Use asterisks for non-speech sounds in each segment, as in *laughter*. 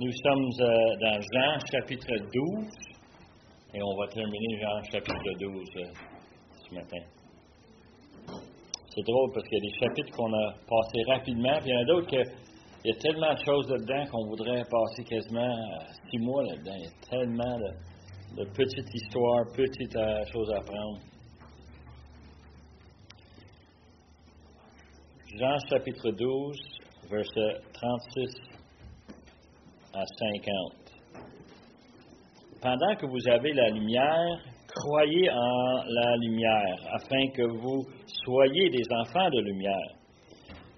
Nous sommes euh, dans Jean chapitre 12 et on va terminer Jean chapitre 12 euh, ce matin. C'est drôle parce qu'il y a des chapitres qu'on a passés rapidement, puis il y en a d'autres que il y a tellement de choses là-dedans qu'on voudrait passer quasiment euh, six mois là-dedans. Il y a tellement de, petites histoires, petites choses à apprendre. Jean chapitre 12, verset 36 à 50. Pendant que vous avez la lumière, croyez en la lumière, afin que vous soyez des enfants de lumière.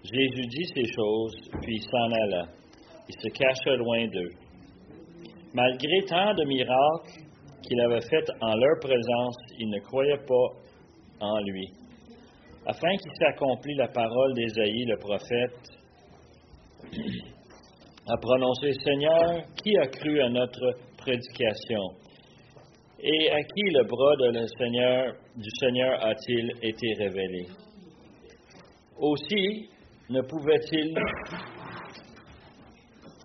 Jésus dit ces choses, puis s'en alla. Il se cacha loin d'eux. Malgré tant de miracles qu'il avait faits en leur présence, ils ne croyaient pas en lui. Afin qu'il s'accomplisse la parole d'Ésaïe, le prophète, a prononcé Seigneur, qui a cru à notre prédication? Et à qui le bras de Seigneur, du Seigneur a-t-il été révélé? Aussi ne pouvait-il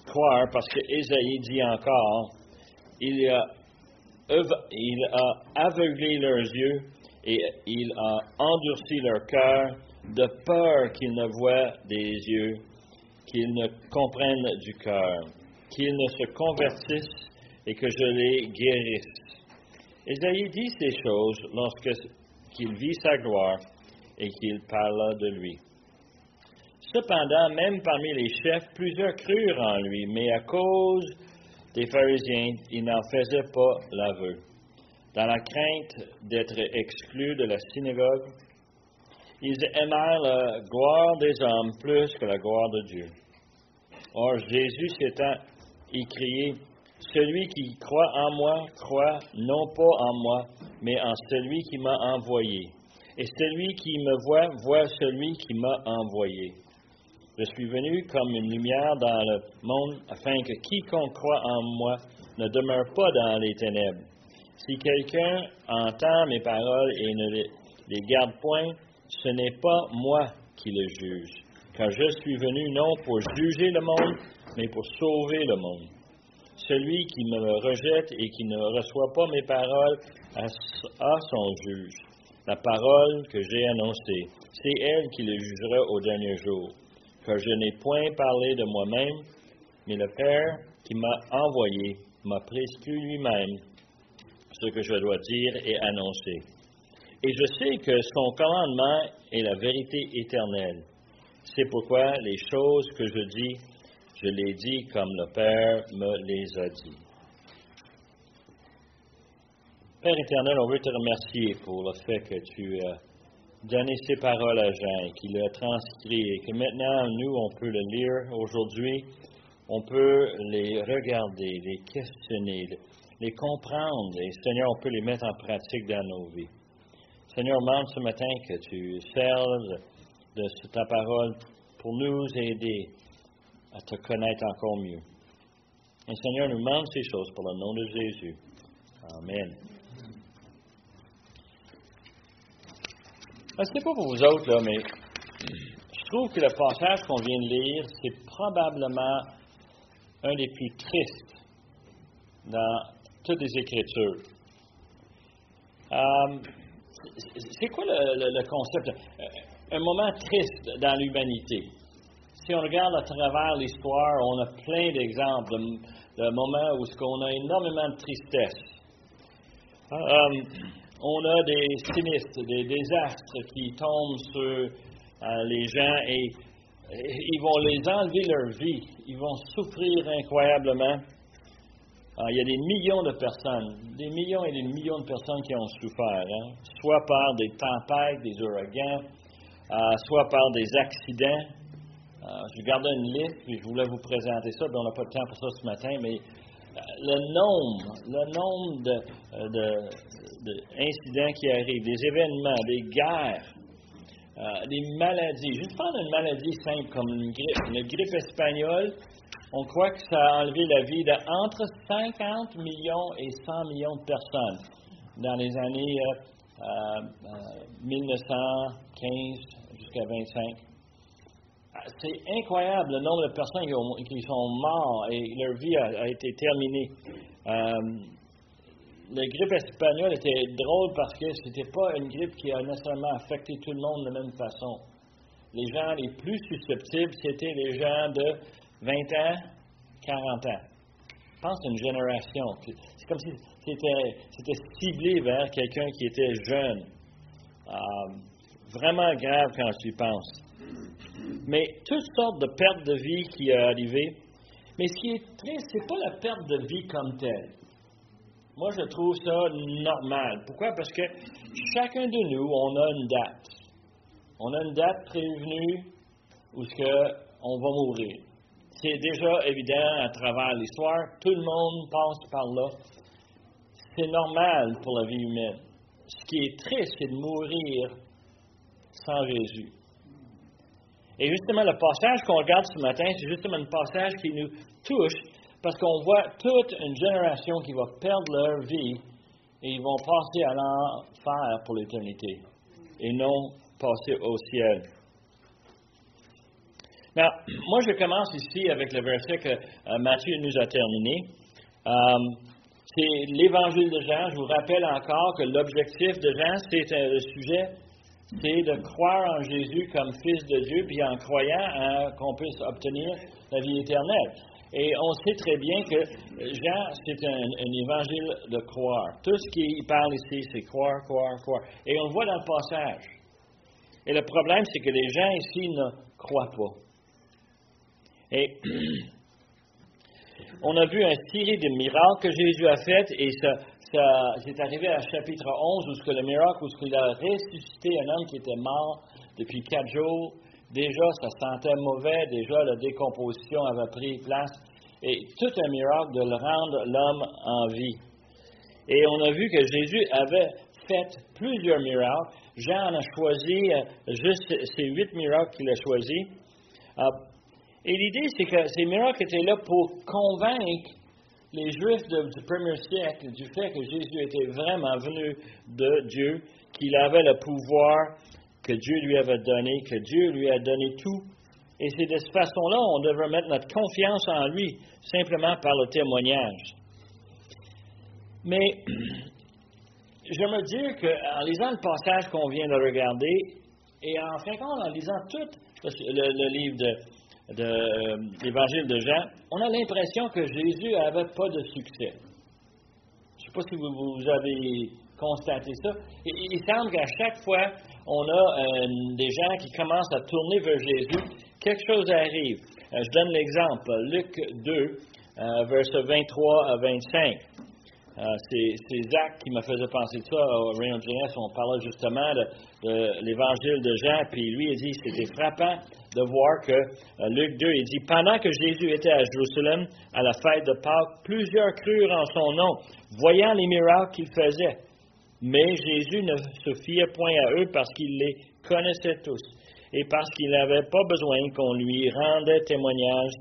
croire, parce que Ésaïe dit encore, il a, il a aveuglé leurs yeux et il a endurci leur cœur de peur qu'ils ne voient des yeux qu'ils ne comprennent du cœur, qu'ils ne se convertissent et que je les guérisse. Ésaïe dit ces choses lorsqu'il vit sa gloire et qu'il parla de lui. Cependant, même parmi les chefs, plusieurs crurent en lui, mais à cause des pharisiens, ils n'en faisaient pas l'aveu. Dans la crainte d'être exclus de la synagogue, ils aimèrent la gloire des hommes plus que la gloire de Dieu. Or, Jésus s'étant écrié, Celui qui croit en moi, croit non pas en moi, mais en celui qui m'a envoyé. Et celui qui me voit, voit celui qui m'a envoyé. Je suis venu comme une lumière dans le monde, afin que quiconque croit en moi ne demeure pas dans les ténèbres. Si quelqu'un entend mes paroles et ne les garde point, ce n'est pas moi qui le juge car je suis venu non pour juger le monde, mais pour sauver le monde. Celui qui me rejette et qui ne reçoit pas mes paroles a, son juge. La parole que j'ai annoncée, c'est elle qui le jugera au dernier jour, car je n'ai point parlé de moi-même, mais le Père qui m'a envoyé m'a prescrit lui-même ce que je dois dire et annoncer. Et je sais que son commandement est la vérité éternelle. C'est pourquoi? Les choses que je dis, je les dis comme le Père me les a dit. Père éternel, on veut te remercier pour le fait que tu as donné ces paroles à Jean et qu'il a transcrit et que maintenant, nous, on peut le lire aujourd'hui, on peut les regarder, les questionner, les comprendre et Seigneur, on peut les mettre en pratique dans nos vies. Seigneur, on demande ce matin que tu serves de ta parole pour nous aider à te connaître encore mieux. Et Seigneur, nous demande ces choses pour le nom de Jésus. Amen. Je ne sais pas pour vous autres, là, mais je trouve que le passage qu'on vient de lire, c'est probablement un des plus tristes dans toutes les Écritures. Euh, c'est quoi le concept? Un moment triste dans l'humanité. Si on regarde à travers l'histoire, on a plein d'exemples de, moments où on a énormément de tristesse. Euh, on a des sinistres, des désastres qui tombent sur euh, les gens et, ils vont les enlever leur vie. Ils vont souffrir incroyablement. Euh, il y a des millions de personnes, des millions et des millions de personnes qui ont souffert, hein. soit par des tempêtes, des ouragans, euh, soit par des accidents. Euh, je gardais une liste, puis je voulais vous présenter ça, mais on n'a pas de temps pour ça ce matin, mais euh, le nombre, le nombre d'incidents qui arrivent, des événements, des guerres, des maladies. Juste prendre une maladie simple comme une grippe, une grippe espagnole, on croit que ça a enlevé la vie d'entre 50 millions et 100 millions de personnes dans les années 1915 jusqu'à 25. c'est incroyable le nombre de personnes qui, sont mortes et leur vie a, été terminée. Euh, la grippe espagnole était drôle parce que ce n'était pas une grippe qui a nécessairement affecté tout le monde de la même façon. Les gens les plus susceptibles, c'était les gens de 20 ans, 40 ans. Je pense à une génération. C'est comme si c'était ciblé vers quelqu'un qui était jeune. Euh, vraiment grave quand tu y penses. Mais toutes sortes de pertes de vie qui sont arrivées. Mais ce qui est triste, ce n'est pas la perte de vie comme telle. Moi, je trouve ça normal. Pourquoi? Parce que chacun de nous, on a une date. On a une date prévenue où ce que on va mourir. C'est déjà évident à travers l'histoire. Tout le monde passe par là. C'est normal pour la vie humaine. Ce qui est triste, c'est de mourir sans Jésus. Et justement, le passage qu'on regarde ce matin, c'est justement un passage qui nous touche parce qu'on voit toute une génération qui va perdre leur vie et ils vont passer à l'enfer pour l'éternité et non passer au ciel. Now, moi, je commence ici avec le verset que euh, Matthieu nous a terminé. Euh, c'est l'évangile de Jean. Je vous rappelle encore que l'objectif de Jean, c'est le sujet c'est de croire en Jésus comme Fils de Dieu, puis en croyant qu'on puisse obtenir la vie éternelle. Et on sait très bien que Jean, c'est un, évangile de croire. Tout ce qu'il parle ici, c'est croire, croire, croire. Et on le voit dans le passage. Et le problème, c'est que les gens ici ne croient pas. Et *clears throat* on a vu un série de miracles que Jésus a fait, et ça, c'est arrivé à chapitre 11, où ce le miracle, où ce qu'il a ressuscité un homme qui était mort depuis quatre jours. Déjà, ça sentait mauvais, déjà la décomposition avait pris place. Et tout un miracle de le rendre l'homme en vie. Et on a vu que Jésus avait fait plusieurs miracles. Jean a choisi euh, juste ces huit miracles qu'il a choisis. Euh, et l'idée, c'est que ces miracles étaient là pour convaincre les Juifs du premier siècle du fait que Jésus était vraiment venu de Dieu, qu'il avait le pouvoir que Dieu lui avait donné, que Dieu lui a donné tout. Et c'est de cette façon-là on devrait mettre notre confiance en lui, simplement par le témoignage. Mais j'aimerais dire qu'en lisant le passage qu'on vient de regarder, et en fin de compte, en lisant tout le livre de, de euh, l'Évangile de Jean, on a l'impression que Jésus n'avait pas de succès. Je ne sais pas si vous, avez constaté ça. il semble qu'à chaque fois, on a euh, des gens qui commencent à tourner vers Jésus, quelque chose arrive. Euh, je donne l'exemple, Luc 2, versets 23 à 25. c'est Zach qui me faisait penser ça au Rayon. On parlait justement de, l'évangile de Jean, puis lui, il dit c'était frappant de voir que euh, Luc 2, il dit, pendant que Jésus était à Jérusalem à la fête de Pâques, plusieurs crurent en son nom, voyant les miracles qu'il faisait. Mais Jésus ne se fiait point à eux parce qu'il les connaissait tous et parce qu'il n'avait pas besoin qu'on lui rendait témoignage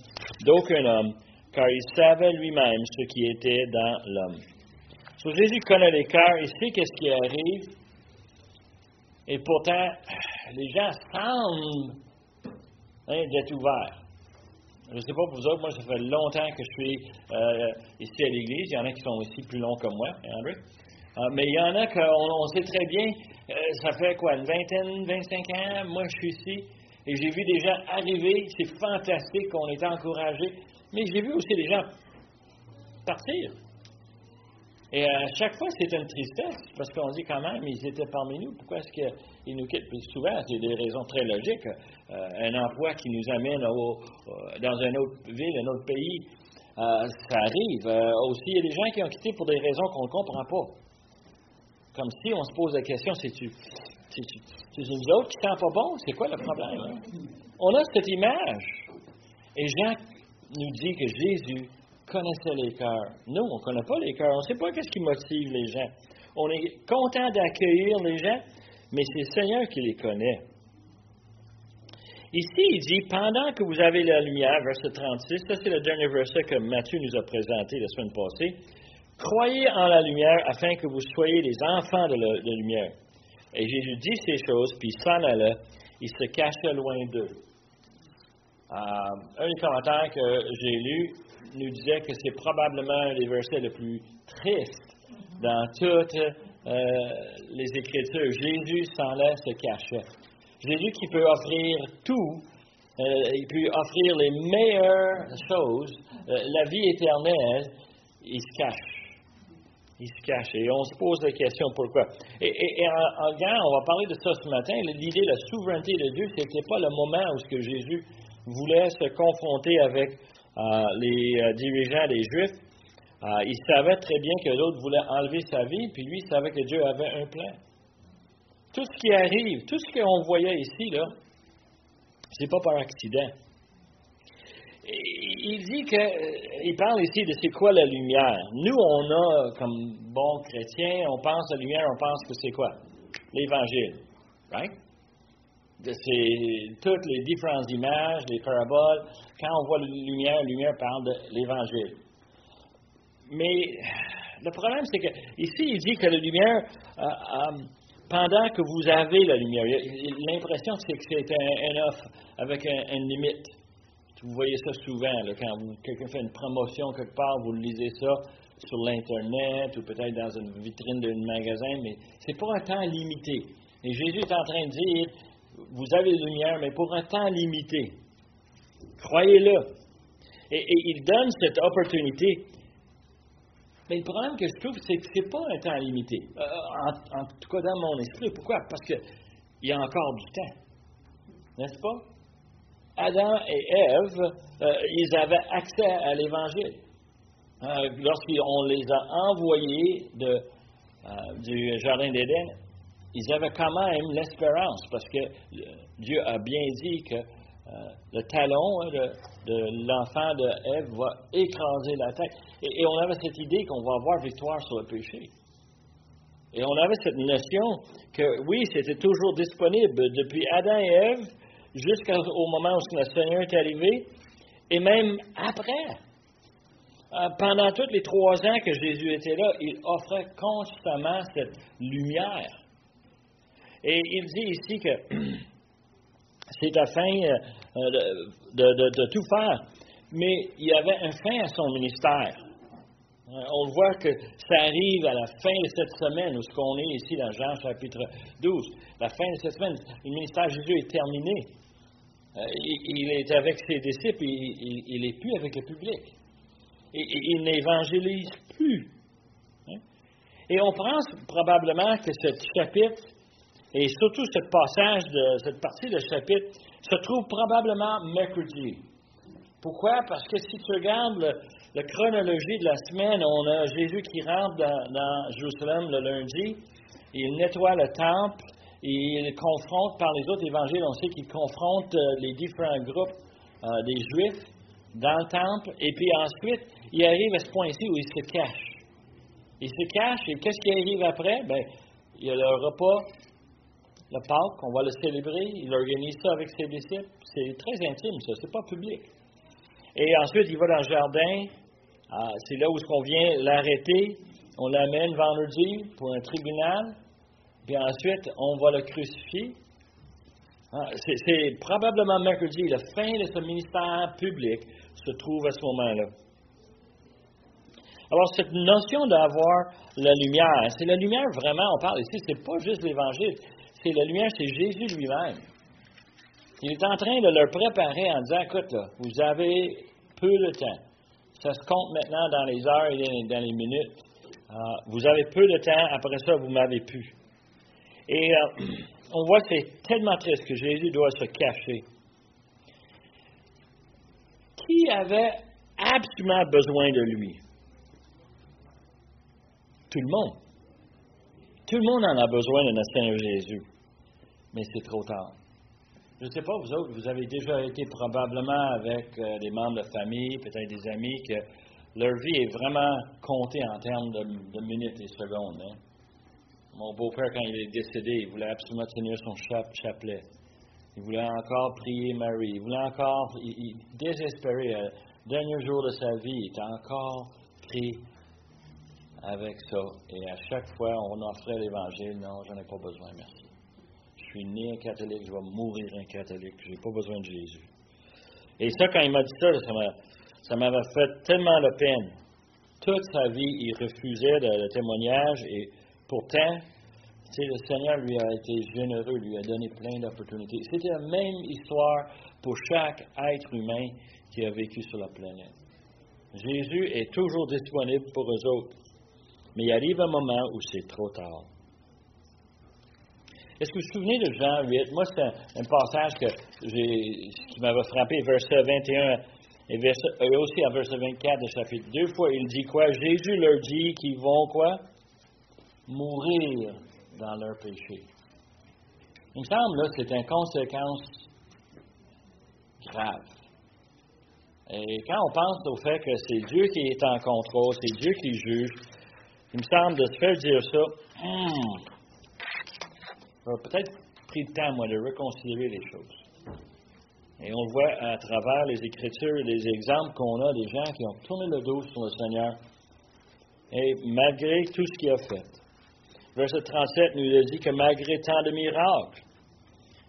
d'aucun homme, car il savait lui-même ce qui était dans l'homme. Jésus connaît les cœurs, il sait qu'est-ce qui arrive, et pourtant, les gens semblent hein, d'être ouverts. Je ne sais pas pour vous autres, moi, ça fait longtemps que je suis euh, ici à l'Église. Il y en a qui sont aussi plus longs que moi, André. Euh, mais il y en a qu'on on sait très bien, euh, ça fait quoi, une vingtaine, 25 ans, moi je suis ici, et j'ai vu des gens arriver, c'est fantastique, on est encouragés, mais j'ai vu aussi des gens partir. Et à chaque fois, c'est une tristesse, parce qu'on dit quand même, ils étaient parmi nous, pourquoi est-ce qu'ils nous quittent? Puis souvent, c'est des raisons très logiques. Euh, un emploi qui nous amène dans une autre ville, un autre pays, euh, ça arrive. Euh, aussi, il y a des gens qui ont quitté pour des raisons qu'on ne comprend pas. Comme si on se pose la question, c'est-tu c'est nous autres qui ne pas bon? C'est quoi le problème? Hein? On a cette image. Et Jean nous dit que Jésus connaissait les cœurs. Nous, on ne connaît pas les cœurs. On ne sait pas qu'est-ce qui motive les gens. On est content d'accueillir les gens, mais c'est le Seigneur qui les connaît. Ici, il dit, pendant que vous avez la lumière, verset 36, ça c'est le dernier verset que Matthieu nous a présenté la semaine passée, croyez en la lumière afin que vous soyez les enfants de la, lumière. Et Jésus dit ces choses, puis s'en allait, il se cachait loin d'eux. un des commentaires que j'ai lu nous disait que c'est probablement un des versets les plus tristes dans toutes les Écritures. Jésus s'en laisse se cachait. Jésus qui peut offrir tout, il peut offrir les meilleures choses, la vie éternelle, il se cache il se cache. Et on se pose la question pourquoi? Et, en, en, on va parler de ça ce matin. L'idée de la souveraineté de Dieu, ce n'était pas le moment où ce que Jésus voulait se confronter avec euh, les euh, dirigeants des Juifs. Euh, il savait très bien que l'autre voulait enlever sa vie, puis lui, il savait que Dieu avait un plan. Tout ce qui arrive, tout ce qu'on voyait ici, là, c'est pas par accident il dit que, euh, il parle ici de c'est quoi la lumière. Nous, on a, comme bons chrétiens, on pense à la lumière, on pense que c'est quoi? L'Évangile. Right? C'est toutes les différentes images, les paraboles. Quand on voit la lumière, la lumière parle de l'Évangile. Mais le problème, c'est que ici, il dit que la lumière, euh, euh, pendant que vous avez la lumière, l'impression c'est que c'est un, offre avec une limite. Vous voyez ça souvent, quand quelqu'un fait une promotion quelque part, vous lisez ça sur l'Internet ou peut-être dans une vitrine d'un magasin, mais ce n'est pas un temps limité. Et Jésus est en train de dire, vous avez lumière, mais pour un temps limité. Croyez-le. Et, il donne cette opportunité. Mais le problème que je trouve, c'est que ce n'est pas un temps limité. Euh, en, tout cas, dans mon esprit. Pourquoi? Parce qu'il y a encore du temps. N'est-ce pas? Adam et Ève, euh, ils avaient accès à l'Évangile. Euh, lorsqu'on les a envoyés du Jardin d'Éden, ils avaient quand même l'espérance, parce que Dieu a bien dit que le talon hein, de, l'enfant de Ève va écraser la tête. Et, on avait cette idée qu'on va avoir victoire sur le péché. Et on avait cette notion que oui, c'était toujours disponible. Depuis Adam et Ève, jusqu'au moment où le Seigneur est arrivé, et même après. Euh, pendant tous les trois ans que Jésus était là, il offrait constamment cette lumière. Et il dit ici que *clears throat* c'est afin euh, de, tout faire, mais il y avait un fin à son ministère. Euh, on voit que ça arrive à la fin de cette semaine, où ce qu'on est ici dans Jean chapitre 12. La fin de cette semaine, le ministère de Jésus est terminé. Euh, il est avec ses disciples, il n'est plus avec le public. Il n'évangélise plus. Hein? Et on pense probablement que ce chapitre, et surtout ce passage de cette partie de chapitre, se trouve probablement mercredi. Pourquoi? Parce que si tu regardes la chronologie de la semaine, on a Jésus qui rentre dans Jérusalem le lundi, il nettoie le temple, il confronte, par les autres évangiles, on sait qu'il confronte euh, les différents groupes euh, des Juifs dans le temple, et puis ensuite, il arrive à ce point-ci où il se cache. Il se cache, et qu'est-ce qui arrive après? Ben, il y a le repas, le Pâques, on va le célébrer, il organise ça avec ses disciples. C'est très intime, ça, c'est pas public. Et ensuite, il va dans le jardin, ah, c'est là où on vient l'arrêter, on l'amène vendredi pour un tribunal, puis ensuite, on va le crucifier. Ah, c'est probablement mercredi, la fin de ce ministère public se trouve à ce moment-là. Alors, cette notion d'avoir la lumière, c'est la lumière vraiment, on parle ici, c'est pas juste l'Évangile, c'est la lumière, c'est Jésus lui-même. Il est en train de leur préparer en disant, écoute, vous avez peu de temps. Ça se compte maintenant dans les heures et dans les minutes. Ah, vous avez peu de temps, après ça, vous m'avez plus. Et euh, *clears throat* on voit que c'est tellement triste que Jésus doit se cacher. Qui avait absolument besoin de lui? Tout le monde. Tout le monde en a besoin de notre Seigneur Jésus. Mais c'est trop tard. Je ne sais pas, vous autres, vous avez déjà été probablement avec euh, des membres de famille, peut-être des amis, que leur vie est vraiment comptée en termes de, minutes et secondes. Hein? Mon beau-père, quand il est décédé, il voulait absolument tenir son chapelet. Il voulait encore prier Marie. Il voulait encore, il, désespéré, le dernier jour de sa vie, il était encore pris avec ça. Et à chaque fois, on offrait l'Évangile. Non, j'en ai pas besoin, merci. Je suis né un catholique, je vais mourir un catholique. Je n'ai pas besoin de Jésus. Et ça, quand il m'a dit ça, ça m'avait fait tellement de peine. Toute sa vie, il refusait le, témoignage et pourtant, le Seigneur lui a été généreux, lui a donné plein d'opportunités. C'était la même histoire pour chaque être humain qui a vécu sur la planète. Jésus est toujours disponible pour eux autres, mais il arrive un moment où c'est trop tard. Est-ce que vous vous souvenez de Jean 8? Moi, c'est un, passage qui m'avait frappé, verset 21 et, aussi en verset 24 de chapitre. Deux fois, il dit quoi? Jésus leur dit qu'ils vont quoi? Mourir dans leur péché. Il me semble, là, c'est une conséquence grave. Et quand on pense au fait que c'est Dieu qui est en contrôle, c'est Dieu qui juge, il me semble de se faire dire ça, hmm, peut-être pris le temps, moi, de reconsidérer les choses. Et on voit à travers les Écritures et les exemples qu'on a des gens qui ont tourné le dos sur le Seigneur, et malgré tout ce qu'il a fait. Verset 37 nous dit que malgré tant de miracles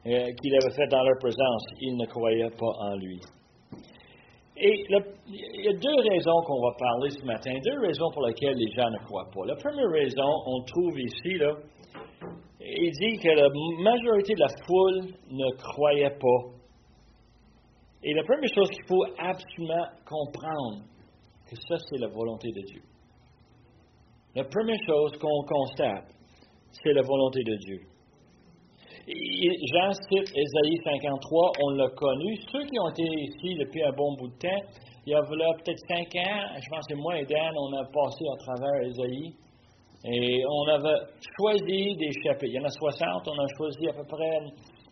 euh, qu'il avait fait dans leur présence, ils ne croyaient pas en lui. Et il y a deux raisons qu'on va parler ce matin, deux raisons pour lesquelles les gens ne croient pas. La première raison, on trouve ici, là, il dit que la majorité de la foule ne croyait pas. Et la première chose qu'il faut absolument comprendre, que ça, c'est la volonté de Dieu. La première chose qu'on constate, c'est la volonté de Dieu. Jean cite Ésaïe 53, on l'a connu. Ceux qui ont été ici depuis un bon bout de temps, il y a peut-être cinq ans, je pense que moi et Dan, on a passé à travers Ésaïe. Et on avait choisi des chapitres. Il y en a 60, on a choisi à peu près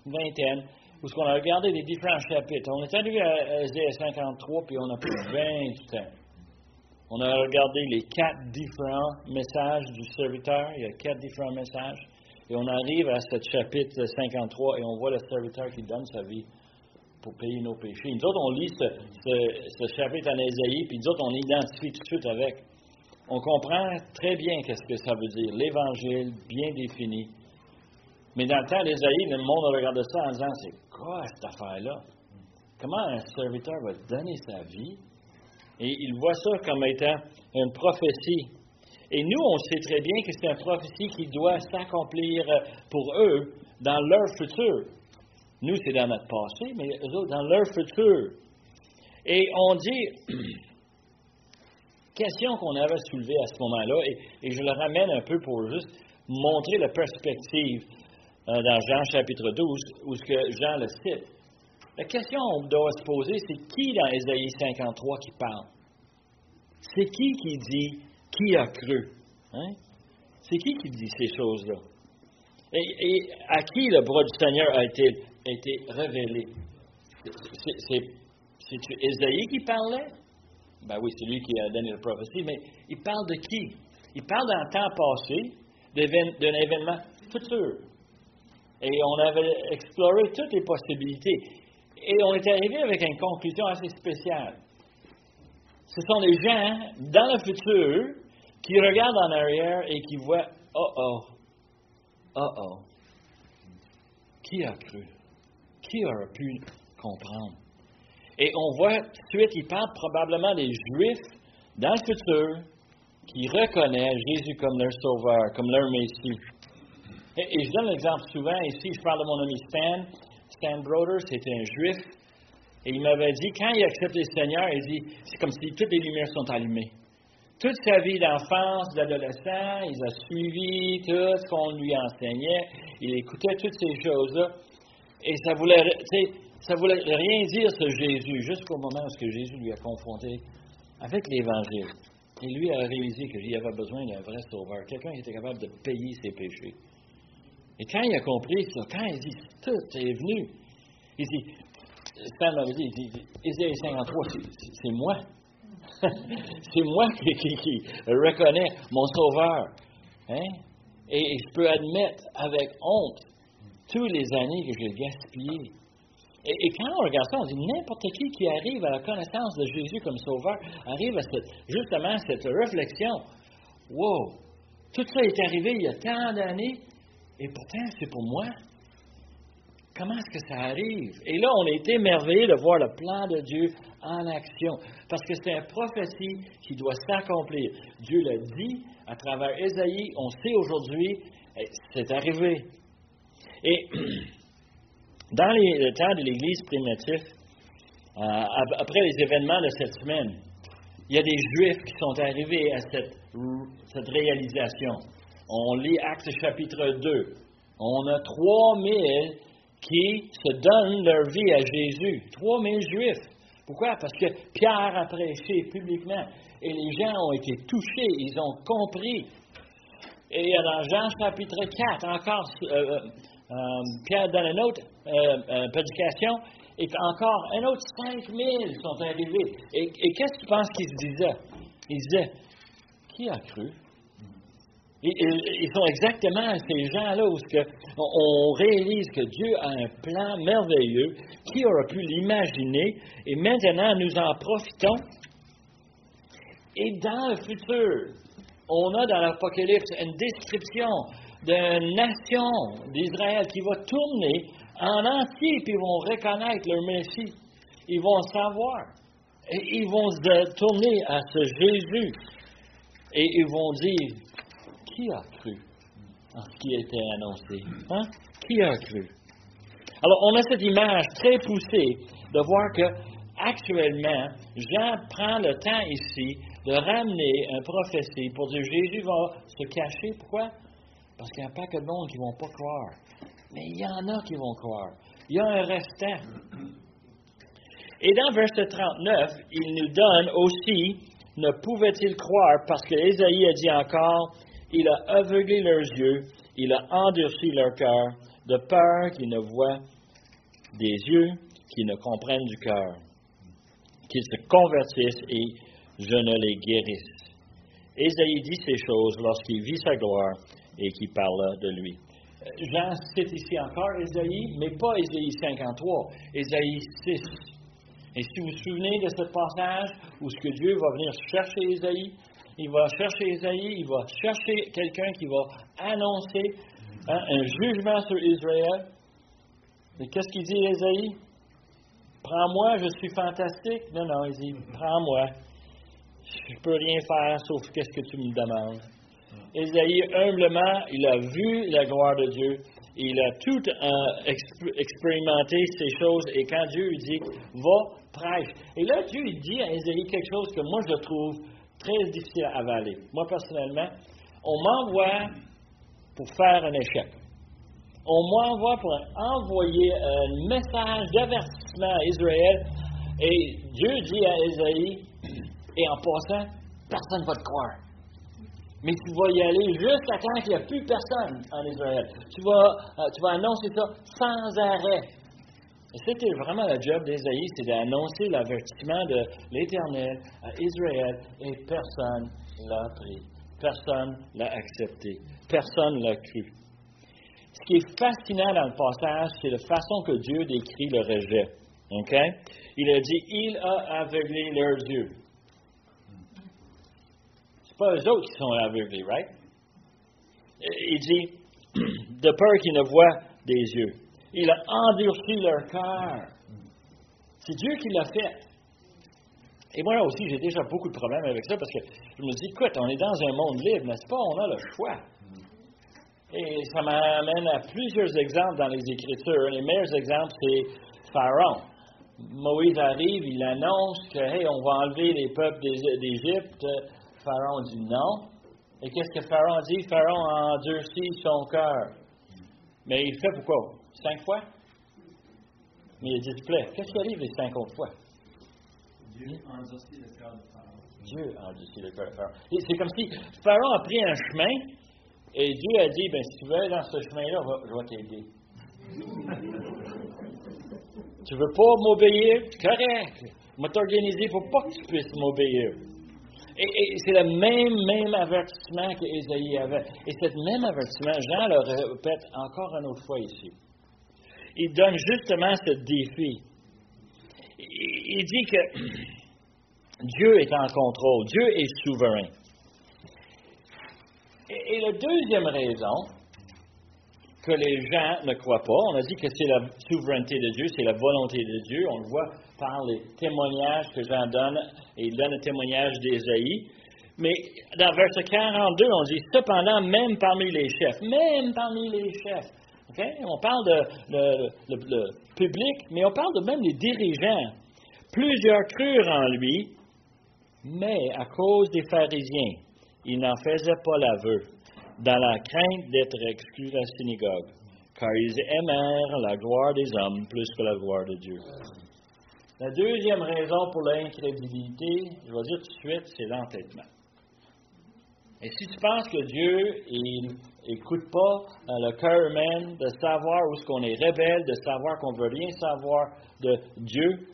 une vingtaine, où on a regardé les différents chapitres. On est arrivé à Ésaïe 53, puis on a pris 20 temps. On a regardé les quatre différents messages du serviteur. Il y a quatre différents messages. Et on arrive à ce chapitre 53 et on voit le serviteur qui donne sa vie pour payer nos péchés. Nous autres, on lit ce, chapitre en Ésaïe, puis nous autres, on identifie tout de suite avec on comprend très bien qu'est-ce que ça veut dire, l'Évangile bien défini. Mais dans le temps d'Ésaïe, le monde regarde ça en disant, c'est quoi cette affaire-là? Comment un serviteur va donner sa vie? Et il voit ça comme étant une prophétie. Et nous, on sait très bien que c'est une prophétie qui doit s'accomplir pour eux dans leur futur. Nous, c'est dans notre passé, mais eux autres, dans leur futur. Et on dit, *clears throat* question qu'on avait soulevée à ce moment-là, et, je le ramène un peu pour juste montrer la perspective euh, dans Jean chapitre 12, où ce que Jean le cite. La question qu'on doit se poser, c'est qui dans Ésaïe 53 qui parle? C'est qui qui dit qui a cru? Hein? C'est qui qui dit ces choses-là? Et, à qui le bras du Seigneur a été, été révélé? C'est Ésaïe qui parlait? Ben oui, c'est lui qui a donné la prophétie, mais il parle de qui? Il parle d'un temps passé, d'un événement futur. Et on avait exploré toutes les possibilités. Et on est arrivé avec une conclusion assez spéciale. Ce sont des gens dans le futur qui regardent en arrière et qui voient Oh oh, oh oh. Qui a cru? Qui aurait pu comprendre? Et on voit tout de suite, il parle probablement des Juifs dans le futur qui reconnaissent Jésus comme leur sauveur, comme leur Messie. Et, je donne l'exemple souvent ici, je parle de mon ami Stan. Stan Broder, c'était un Juif. Et il m'avait dit, quand il a accepté le Seigneur, il dit, c'est comme si toutes les lumières sont allumées. Toute sa vie d'enfance, d'adolescent, il a suivi tout ce qu'on lui enseignait. Il écoutait toutes ces choses-là. Et ça voulait, ça voulait rien dire, ce Jésus, jusqu'au moment où Jésus lui a confronté avec l'Évangile. Et lui a réalisé qu'il avait besoin d'un vrai sauveur, quelqu'un qui était capable de payer ses péchés. Et quand il a compris ça, quand il dit tout est venu, il dit, Stan m'avait dit, il dit, Isaïe 53, c'est moi. *laughs* c'est moi qui, reconnais mon sauveur. Hein? Et, et je peux admettre avec honte toutes les années que j'ai gaspillées et, quand on regarde ça, on dit n'importe qui qui arrive à la connaissance de Jésus comme sauveur arrive à justement cette réflexion. Wow! Tout ça est arrivé il y a tant d'années et pourtant c'est pour moi. Comment est-ce que ça arrive? Et là, on a été émerveillé de voir le plan de Dieu en action. Parce que c'est une prophétie qui doit s'accomplir. Dieu l'a dit à travers Ésaïe. On sait aujourd'hui, c'est arrivé. Et *clears throat* dans les, le temps de l'Église primitive, euh, après les événements de cette semaine, il y a des Juifs qui sont arrivés à cette, cette réalisation. On lit Actes chapitre 2. On a 3000 qui se donnent leur vie à Jésus. 3000 Juifs. Pourquoi? Parce que Pierre a prêché publiquement et les gens ont été touchés, ils ont compris. Et dans Jean chapitre 4, encore, euh, euh, euh, Pierre donne une autre prédication et encore un autre 5000 sont arrivés. Et, qu'est-ce que tu penses qu'ils disaient? Ils disaient, qui a cru? Ils sont exactement ces gens-là où on réalise que Dieu a un plan merveilleux. Qui aurait pu l'imaginer? Et maintenant, nous en profitons. Et dans le futur, on a dans l'Apocalypse une description d'une nation d'Israël qui va tourner en entier, puis ils vont reconnaître leur Messie. Ils vont savoir. Et ils vont se tourner à ce Jésus. Et ils vont dire, qui a cru? En ce qui a été annoncé? Hein? Qui a cru? Alors, on a cette image très poussée de voir que actuellement, Jean prend le temps ici de ramener un prophétie pour dire Jésus va se cacher. Pourquoi? Parce qu'il n'y a pas que de monde qui ne vont pas croire. Mais il y en a qui vont croire. Il y a un restant. Et dans verset 39, il nous donne aussi ne pouvait-il croire parce que Ésaïe a dit encore il a aveuglé leurs yeux, il a endurci leur cœur, de peur qu'ils ne voient des yeux, qu'ils ne comprennent du cœur, qu'ils se convertissent et je ne les guérisse. Ésaïe dit ces choses lorsqu'il vit sa gloire et qu'il parle de lui. Jean cite ici encore Ésaïe, mais pas Ésaïe 53, Ésaïe 6. Et si vous vous souvenez de ce passage où ce que Dieu va venir chercher Ésaïe, il va chercher Isaïe, il va chercher quelqu'un qui va annoncer hein, un jugement sur Israël. Et qu'est-ce qu'il dit, Isaïe? Prends-moi, je suis fantastique. Non, non, il dit, prends-moi. Je ne peux rien faire sauf qu'est-ce que tu me demandes. Isaïe, humblement, il a vu la gloire de Dieu. Il a tout euh, expérimenté ces choses. Et quand Dieu lui dit, va, prêche. Et là, Dieu il dit à Isaïe quelque chose que moi je trouve très difficile à avaler. Moi, personnellement, on m'envoie pour faire un échec. On m'envoie pour envoyer un message d'avertissement à Israël. Et Dieu dit à Isaïe, et en passant, personne ne va te croire. Mais tu vas y aller jusqu'à temps qu'il n'y a plus personne en Israël. Tu vas, euh, tu vas annoncer ça sans arrêt. C'était vraiment le job d'Ésaïe, c'est d'annoncer l'avertissement de l'Éternel à Israël et personne l'a pris. Personne l'a accepté. Personne l'a cru. Ce qui est fascinant dans le passage, c'est la façon que Dieu décrit le rejet. Il a dit Il a aveuglé leurs yeux. Ce pas eux autres qui sont aveuglés, right? Il dit *clears throat* De peur qu'ils ne voient des yeux. Il a endurci leur cœur. C'est Dieu qui l'a fait. Et moi aussi, j'ai déjà beaucoup de problèmes avec ça parce que je me dis, écoute, on est dans un monde libre, n'est-ce pas? On a le choix. Et ça m'amène à plusieurs exemples dans les Écritures. Les meilleurs exemples, c'est Pharaon. Moïse arrive, il annonce que, hey, on va enlever les peuples d'Égypte. Pharaon dit non. Et qu'est-ce que Pharaon dit? Pharaon a endurci son cœur. Mais il fait pourquoi? Cinq fois? Mais il dit, plaît, qu'est-ce qui arrive les cinq autres fois? Dieu a endurci le cœur de Pharaon. Dieu a endurci le cœur de Pharaon. C'est comme si Pharaon a pris un chemin et Dieu a dit, ben, si tu veux aller dans ce chemin-là, je vais t'aider. *laughs* tu veux pas m'obéir? Correct. Je vais t'organiser pour pas que tu puisses m'obéir. Et, c'est le même, même avertissement qu'Ésaïe avait. Et ce même avertissement, Jean le répète encore une autre fois ici il donne justement ce défi. Il dit que *clears throat* Dieu est en contrôle, Dieu est souverain. Et, la deuxième raison que les gens ne croient pas. On a dit que c'est la souveraineté de Dieu, c'est la volonté de Dieu. On le voit par les témoignages que Jean donne, et il donne le témoignage d'Ésaïe. Mais dans verset 42, on dit cependant, même parmi les chefs, même parmi les chefs. On parle de le, public, mais on parle de même des dirigeants. Plusieurs crurent en lui, mais à cause des pharisiens, ils n'en faisaient pas l'aveu, dans la crainte d'être exclus de la synagogue, car ils aimèrent la gloire des hommes plus que la gloire de Dieu. La deuxième raison pour l'incrédulité, je vais dire tout de suite, c'est l'entêtement. Et si tu penses que Dieu, il n'écoute pas euh, le cœur humain de savoir où est-ce qu'on est rebelle, de savoir qu'on ne veut rien savoir de Dieu,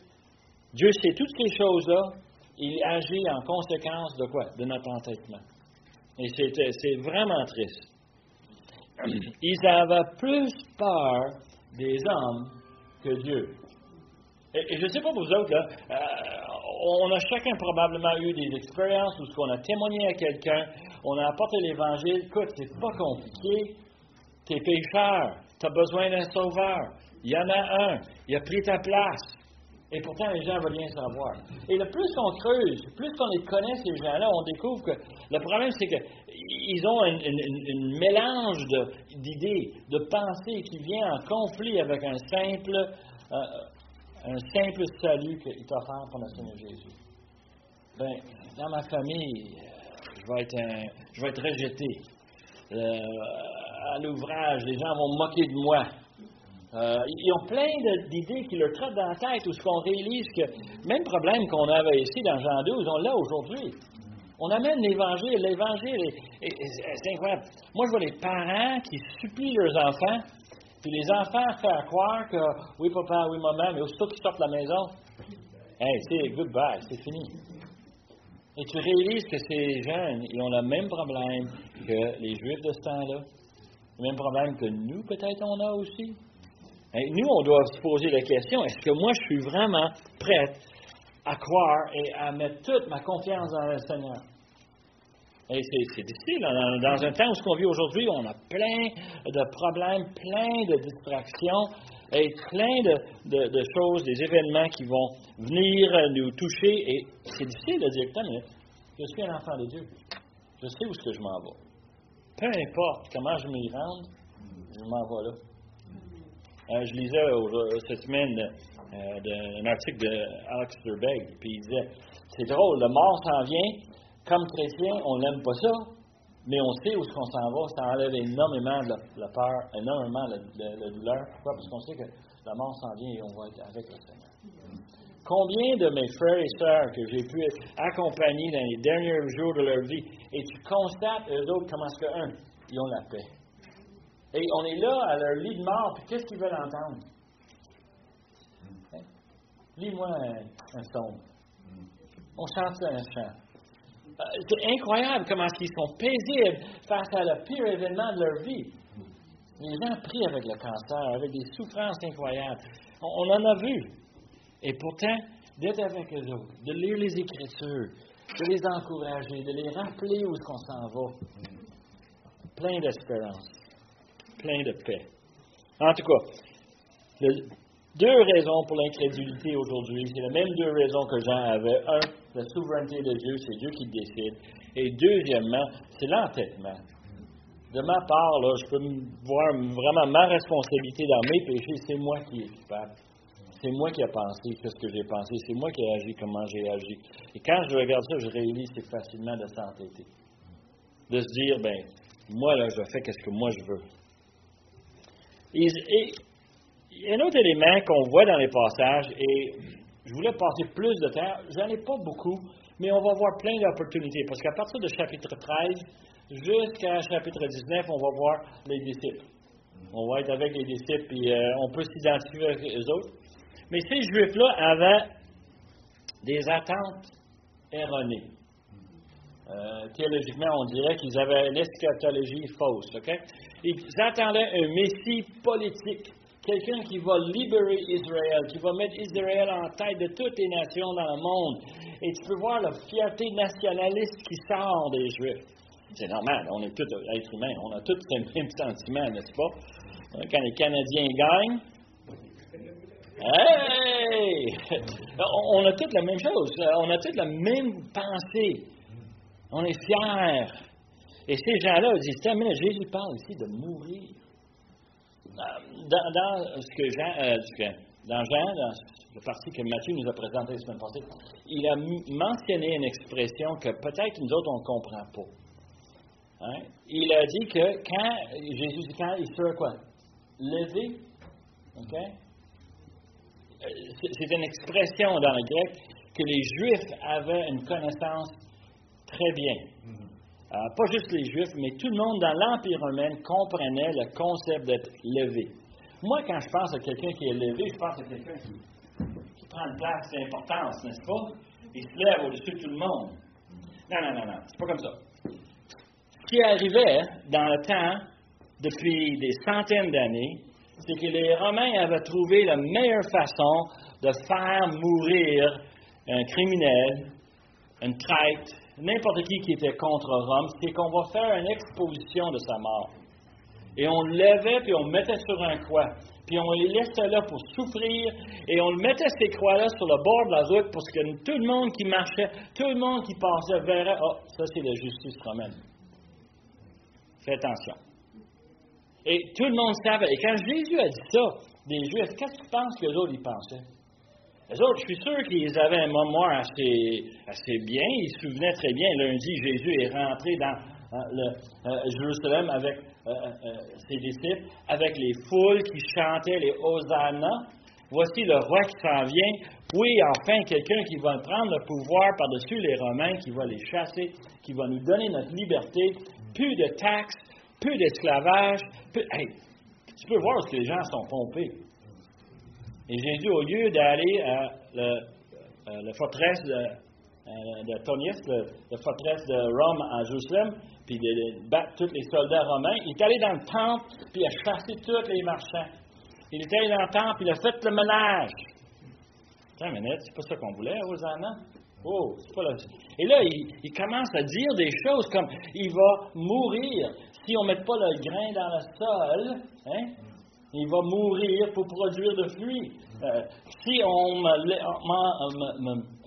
Dieu sait toutes ces choses-là, il agit en conséquence de quoi? De notre entêtement. Et c'est vraiment triste. *clears throat* Ils avaient plus peur des hommes que Dieu. Et, je ne sais pas vous autres, là, euh, on a chacun probablement eu des expériences où on a témoigné à quelqu'un, on a apporté l'Évangile. Écoute, c'est pas compliqué. Tu es pécheur, tu as besoin d'un sauveur. Il y en a un, il a pris ta place. Et pourtant, les gens veulent rien savoir. Et le plus qu'on creuse, plus qu'on les connaît, ces gens-là, on découvre que le problème, c'est qu'ils ont un mélange d'idées, de, pensées qui vient en conflit avec un simple, euh, un simple salut qu'il t'offre pour le Seigneur Jésus. Ben, dans ma famille, je vais être, rejeté. Euh, à l'ouvrage, les gens vont moquer de moi. Euh, ils ont plein d'idées qui leur trottent dans la tête, où ce qu'on réalise que même problème qu'on avait ici dans Jean 12, on l'a aujourd'hui. On amène l'Évangile. L'Évangile, c'est incroyable. Moi, je vois les parents qui supplient leurs enfants, puis les enfants faire croire que oui, papa, oui, maman, mais aussitôt qu'ils sortent de la maison, hey, c'est goodbye, c'est fini. Et tu réalises que ces jeunes, ils ont le même problème que les Juifs de ce temps-là, le même problème que nous, peut-être, on a aussi. Nous, on doit se poser la question, est-ce que moi, je suis vraiment prête à croire et à mettre toute ma confiance dans le Seigneur? Et c'est difficile. Dans, un temps où ce qu'on vit aujourd'hui, on a plein de problèmes, plein de distractions et plein de, choses, des événements qui vont venir nous toucher. Et c'est difficile de dire, mais je suis un enfant de Dieu. Je sais où est-ce que je m'en vais. Peu importe comment je m'y rende, je m'en vais là. Euh, je lisais cette semaine euh, un article d'Alex Zerbeck, puis il disait C'est drôle, le mort s'en vient, comme chrétien, on n'aime pas ça, mais on sait où est-ce qu'on s'en va, ça enlève énormément de la, peur, énormément la, douleur. Pourquoi? Parce qu'on sait que la mort s'en vient et on va être avec le Seigneur. Combien de mes frères et sœurs que j'ai pu accompagner dans les derniers jours de leur vie, et tu constates, eux autres, comment est-ce qu'un, ils ont la paix. Et on est là à leur lit de mort, puis qu'est-ce qu'ils veulent entendre? Hein? Lis-moi un, son. On chante un chant. Euh, c'est incroyable comment ils sont paisibles face à le pire événement de leur vie. Les gens prient avec le cancer, avec des souffrances incroyables. On, en a vu. Et pourtant, d'être avec eux autres, de lire les Écritures, de les encourager, de les rappeler où qu'on s'en va. Plein d'espérance plein de paix. En tout cas, deux raisons pour l'incrédulité aujourd'hui. C'est les mêmes deux raisons que Jean avait. Un, la souveraineté de Dieu, c'est Dieu qui décide. Et deuxièmement, c'est l'entêtement. De ma part, là, je peux voir vraiment ma responsabilité dans mes péchés. C'est moi qui est coupable. C'est moi qui ai pensé ce que j'ai pensé. C'est moi qui ai agi comment j'ai agi. Et quand je regarde ça, je réalise facilement de s'entêter. De se dire, ben, moi, là, je fais ce que moi je veux. Et, y a un autre élément qu'on voit dans les passages, et je voulais passer plus de temps, j'en ai pas beaucoup, mais on va voir plein d'opportunités, parce qu'à partir de chapitre 13 jusqu'à chapitre 19, on va voir les disciples. On va être avec les disciples, et euh, on peut s'identifier avec eux autres. Mais ces Juifs-là avaient des attentes erronées. Euh, théologiquement, on dirait qu'ils avaient l'eschatologie fausse. Ils attendaient un Messie politique, quelqu'un qui va libérer Israël, qui va mettre Israël en tête de toutes les nations dans le monde. Et tu peux voir la fierté nationaliste qui sort des Juifs. C'est normal, on est tous êtres humains, on a tous ces mêmes sentiments, n'est-ce pas? Quand les Canadiens gagnent, hey! On a toutes la même chose. On a toutes la même pensée. On est fiers. Et ces gens-là disent, mais Jésus parle ici de mourir. Dans, dans ce que Jean, euh, dans Jean, dans le parti que Matthieu nous a présenté la semaine il a mentionné une expression que peut-être nous autres, on ne comprend pas. Hein? Il a dit que quand Jésus dit quand il sera quoi? Levé. OK? Euh, C'est c'est une expression dans le grec que les Juifs avaient une connaissance très bien. Euh, pas juste les Juifs, mais tout le monde dans l'Empire romain comprenait le concept d'être levé. Moi, quand je pense à quelqu'un qui est levé, je pense à quelqu'un qui, qui prend une place d'importance, n'est-ce pas? Il se lève au-dessus de tout le monde. Non, non, non, non, c'est pas comme ça. Ce qui arrivait dans le temps, depuis des centaines d'années, c'est que les Romains avaient trouvé la meilleure façon de faire mourir un criminel, une traite, n'importe qui qui était contre Rome, c'est qu'on va faire une exposition de sa mort. Et on le levait, puis on le mettait sur un croix. Puis on les laissait là pour souffrir, et on le mettait ces croix-là sur le bord de la route pour que tout le monde qui marchait, tout le monde qui passait verrait, oh, ça c'est la justice romaine. Fais attention. Et tout le monde savait. Et quand Jésus a dit ça, des Juifs, qu'est-ce que tu penses que les autres y pensaient? Les autres, je suis sûr qu'ils avaient un mémoire assez, assez bien. Ils se souvenaient très bien. Lundi, Jésus est rentré dans euh, le, Jérusalem avec euh, euh, ses disciples, avec les foules qui chantaient les Hosanna. Voici le roi qui s'en vient. Oui, enfin, quelqu'un qui va prendre le pouvoir par-dessus les Romains, qui va les chasser, qui va nous donner notre liberté. Plus de taxes, plus d'esclavage. Hey, tu peux voir ce que les gens sont pompés. Et Jésus, au lieu d'aller à le, euh, la forteresse de, euh, de Tonius, la forteresse de Rome à Jérusalem, puis de, battre tous les soldats romains, il est allé dans le temple, puis il a chassé tous les marchands. Il est allé dans le temple, il a fait le ménage. Une minute, c'est pas ça qu'on voulait, Hosanna? Oh, c'est pas là. Et là, il, il commence à dire des choses comme il va mourir si on ne met pas le grain dans le sol. Hein? Il va mourir pour produire de fruits. Euh, si on ne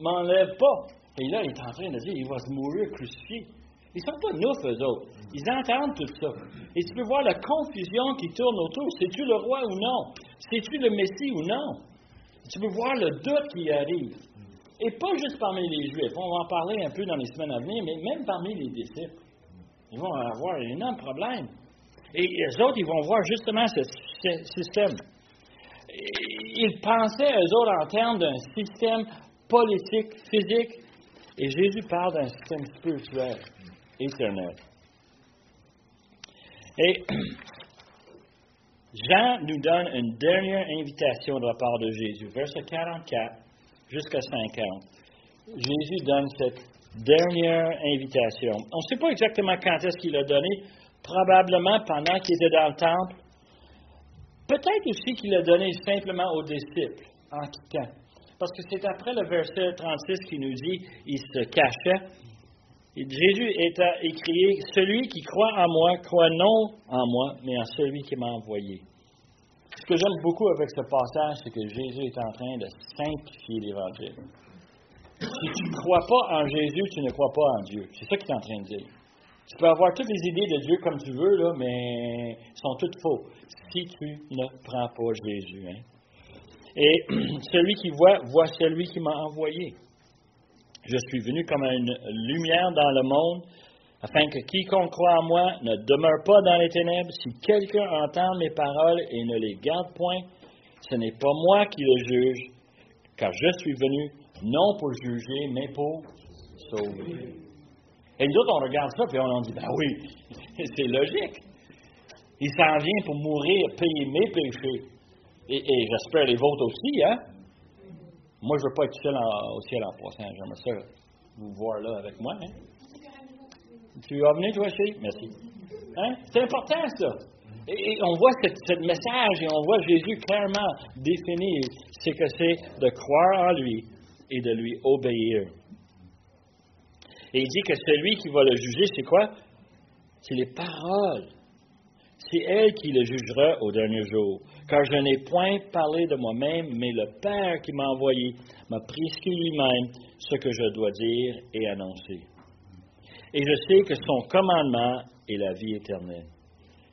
m'enlève pas. Et là, il est en train de dire il va se mourir crucifié. Ils ne sont pas neufs, eux autres. Ils entendent tout ça. Et tu peux voir la confusion qui tourne autour. C'est-tu le roi ou non? C'est-tu le Messie ou non? Tu peux voir le doute qui arrive. Et pas juste parmi les Juifs. On va en parler un peu dans les semaines à venir, mais même parmi les disciples. Ils vont avoir un énorme problème. Et les autres, ils vont voir justement ce, ce système. Ils pensaient, eux autres, en termes d'un système politique, physique, et Jésus parle d'un système spirituel, éternel. Et *clears throat* Jean nous donne une dernière invitation de la part de Jésus, verset 44 jusqu'à 50. Jésus donne cette dernière invitation. On ne sait pas exactement quand est-ce qu'il l'a donné, probablement pendant qu'il était dans le temple. Peut-être aussi qu'il l'a donné simplement aux disciples en quittant. Parce que c'est après le verset 36 qui nous dit il se cachait. Jésus est à écrire Celui qui croit en moi, croit non en moi, mais en celui qui m'a envoyé. Ce que j'aime beaucoup avec ce passage, c'est que Jésus est en train de simplifier l'Évangile. Si tu ne crois pas en Jésus, tu ne crois pas en Dieu. C'est ça qu'il est en train de dire. Tu peux avoir toutes les idées de Dieu comme tu veux, là, mais elles sont toutes faux si tu ne prends pas Jésus. hein. Et *clears throat* celui qui voit, voit celui qui m'a envoyé. Je suis venu comme une lumière dans le monde, afin que quiconque croit en moi ne demeure pas dans les ténèbres. Si quelqu'un entend mes paroles et ne les garde point, ce n'est pas moi qui le juge, car je suis venu non pour juger, mais pour sauver. Et nous autres, on regarde ça, puis on en dit, ben oui, *laughs* c'est logique. Il s'en vient pour mourir, payer mes péchés. Et, j'espère les vôtres aussi, hein? Moi, je ne veux pas être seul au ciel en passant. J'aimerais ça vous voir là avec moi, hein? Tu vas venir, toi, chérie? Merci. Hein? C'est important, ça. Et, et on voit ce message et on voit Jésus clairement définir ce que c'est de croire en lui et de lui obéir. Et il dit que celui qui va le juger, c'est quoi? C'est les paroles. C'est elle qui le jugera au dernier jour. Car je n'ai point parlé de moi-même, mais le Père qui m'a envoyé m'a prescrit lui-même ce que je dois dire et annoncer. Et je sais que son commandement est la vie éternelle.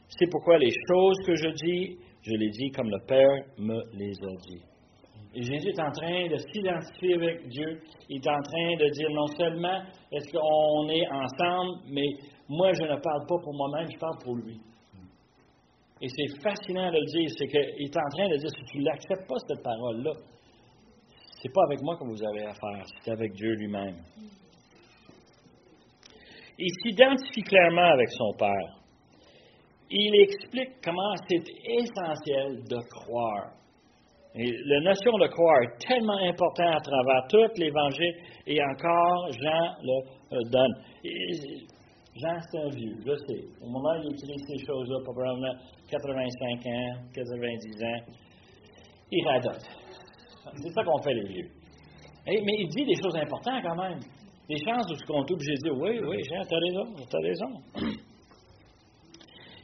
C'est pourquoi les choses que je dis, je les dis comme le Père me les a dit. Et Jésus est en train de s'identifier avec Dieu. Il est en train de dire non seulement est-ce qu'on est ensemble, mais moi je ne parle pas pour moi-même, je parle pour lui. Et c'est fascinant de le dire, c'est qu'il est en train de dire si tu n'acceptes pas cette parole-là, c'est pas avec moi que vous avez affaire, c'est avec Dieu lui-même. Il s'identifie clairement avec son Père. Il explique comment c'est essentiel de croire. La notion de croire est tellement importante à travers tout l'Évangile et encore Jean le donne. Jean, c'est un vieux, je sais. Au moment où il écrit ces choses-là, probablement 85 ans, 90 ans, il radote. C'est ça qu'on fait, les vieux. mais il dit des choses importantes quand même. Des chances où qu'on est obligé de dire Oui, oui, Jean, t'as raison, t'as raison.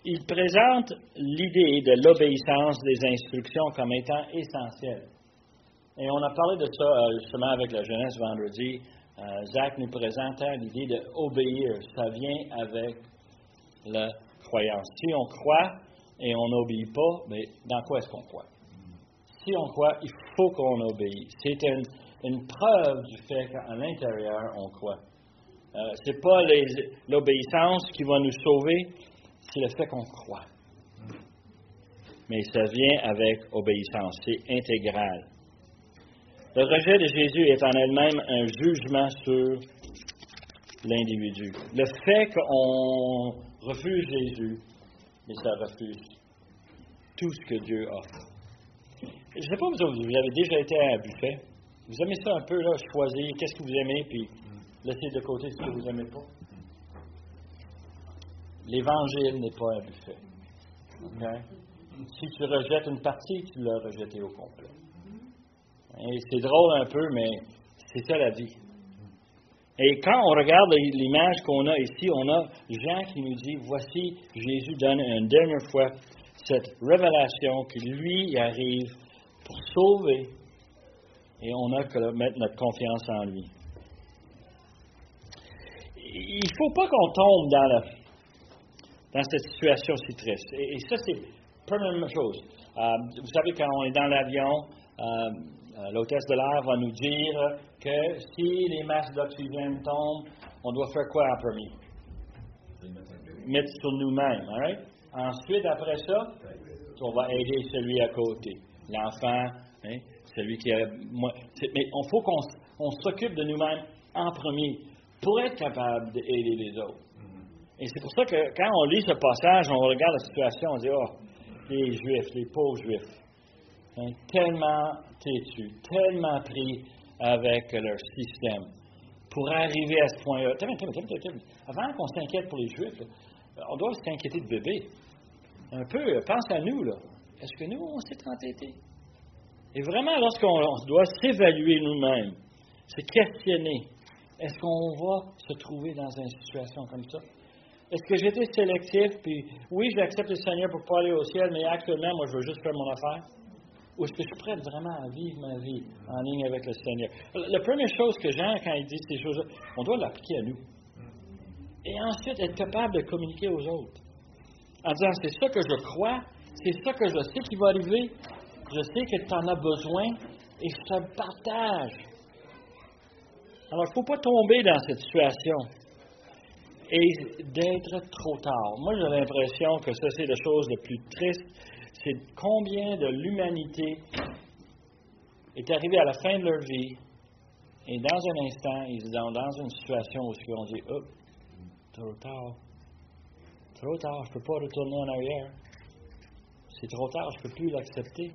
Il présente l'idée de l'obéissance des instructions comme étant essentielle. Et on a parlé de ça euh, justement avec la jeunesse vendredi. Euh, Zach nous présentait l'idée d'obéir. Ça vient avec la croyance. Si on croit et on n'obéit pas, mais dans quoi est-ce qu'on croit? Si on croit, il faut qu'on obéisse. C'est une, preuve du fait qu'à l'intérieur, on croit. Euh, Ce n'est pas l'obéissance qui va nous sauver, c'est le fait qu'on croit. Mais ça vient avec obéissance, c'est intégral. Le rejet de Jésus est en elle-même un jugement sur l'individu. Le fait qu'on refuse Jésus, mais ça refuse tout ce que Dieu offre. Je ne sais pas, vous, vous avez déjà été à un buffet. Vous aimez ça un peu, là, choisir qu'est-ce que vous aimez, puis laisser de côté ce que vous n'aimez pas? L'Évangile n'est pas un buffet. Si tu rejettes une partie, tu l'as rejeté au complet. Et c'est drôle un peu, mais c'est ça la vie. Et quand on regarde l'image qu'on a ici, on a Jean qui nous dit, voici, Jésus donne une dernière fois cette révélation qui lui arrive pour sauver, et on a que mettre notre confiance en lui. Il ne faut pas qu'on tombe dans la, dans cette situation si triste. Et, ça, c'est la première chose. Euh, vous savez, quand on est dans l'avion, euh, euh, l'hôtesse de l'air va nous dire que si les masques d'oxygène tombent, on doit faire quoi en premier? Mettre sur nous-mêmes. Right? Ensuite, après ça, on va aider celui à côté. L'enfant, hein, celui qui a. mais il faut qu'on s'occupe de nous-mêmes en premier pour être capable d'aider les autres. Et c'est pour ça que quand on lit ce passage, on regarde la situation, on dit Oh, les Juifs, les pauvres Juifs, hein, tellement têtus, tellement pris avec leur système pour arriver à ce point-là. Avant qu'on s'inquiète pour les Juifs, on doit s'inquiéter de bébé. Un peu, pense à nous, là. Est-ce que nous, on s'est entêtés? Et vraiment, lorsqu'on doit s'évaluer nous-mêmes, se questionner, est-ce qu'on va se trouver dans une situation comme ça? Est-ce que j'étais sélectif, puis oui, j'accepte le Seigneur pour pas aller au ciel, mais actuellement, moi, je veux juste faire mon affaire? Ou est-ce que je suis prêt vraiment à vivre ma vie en ligne avec le Seigneur? La première chose que Jean, quand il dit ces choses-là, on doit l'appliquer à nous. Et ensuite, être capable de communiquer aux autres. En disant, c'est ça que je crois, c'est ça que je sais qui va arriver, je sais que tu en as besoin, et je te partage. Alors, il ne faut pas tomber dans cette situation et d'être trop tard. Moi, j'ai l'impression que ça, c'est la chose la plus triste. C'est combien de l'humanité est arrivée à la fin de leur vie et dans un instant, ils sont dans une situation où ils dit Oh, trop tard. Trop tard, je ne peux pas retourner en arrière. C'est trop tard, je ne peux plus l'accepter.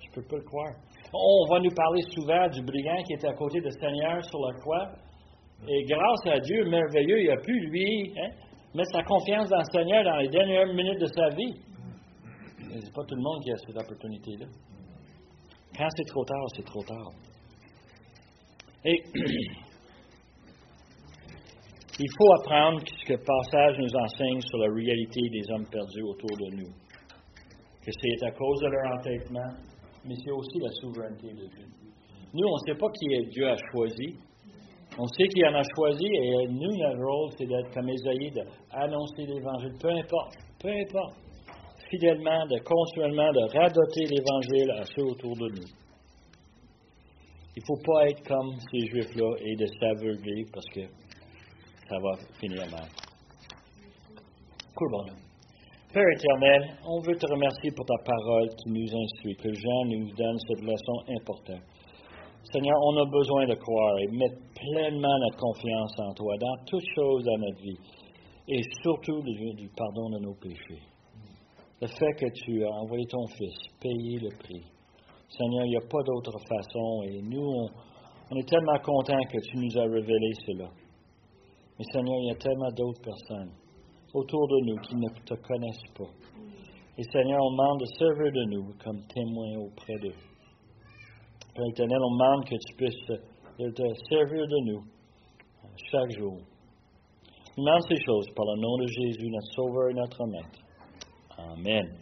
Je ne peux pas le croire. On va nous parler souvent du brigand qui était à côté du Seigneur sur la croix. Et grâce à Dieu merveilleux, il a pu, lui, hein, mettre sa confiance dans le Seigneur dans les dernières minutes de sa vie. Mais ce n'est pas tout le monde qui a cette opportunité-là. Quand c'est trop tard, c'est trop tard. Et *clears throat* Il faut apprendre ce que le passage nous enseigne sur la réalité des hommes perdus autour de nous. Que c'est à cause de leur entêtement, mais c'est aussi la souveraineté de Dieu. Nous, on ne sait pas qui Dieu a choisi. On sait qu'il en a choisi et nous, notre rôle, c'est d'être comme Esaïe, d'annoncer l'Évangile, peu importe, peu importe, fidèlement, de continuellement, de radoter l'Évangile à ceux autour de nous. Il ne faut pas être comme ces Juifs-là et de s'aveugler parce que ça va finir mal. Cool, Père éternel, on veut te remercier pour ta parole qui nous instruit, que Jean nous donne cette leçon importante. Seigneur, on a besoin de croire et mettre pleinement notre confiance en toi dans toutes choses dans notre vie et surtout du pardon de nos péchés. Le fait que tu as envoyé ton Fils, payé le prix. Seigneur, il n'y a pas d'autre façon et nous, on, on est tellement contents que tu nous as révélé cela. Mais Seigneur, il y a tellement d'autres personnes autour de nous qui ne te connaissent pas. Et Seigneur, on demande de servir de nous comme témoins auprès d'eux. Père éternel, on demande que tu puisses te, servir de nous chaque jour. On demande ces choses par le nom de Jésus, notre Sauveur et notre Maître. Amen.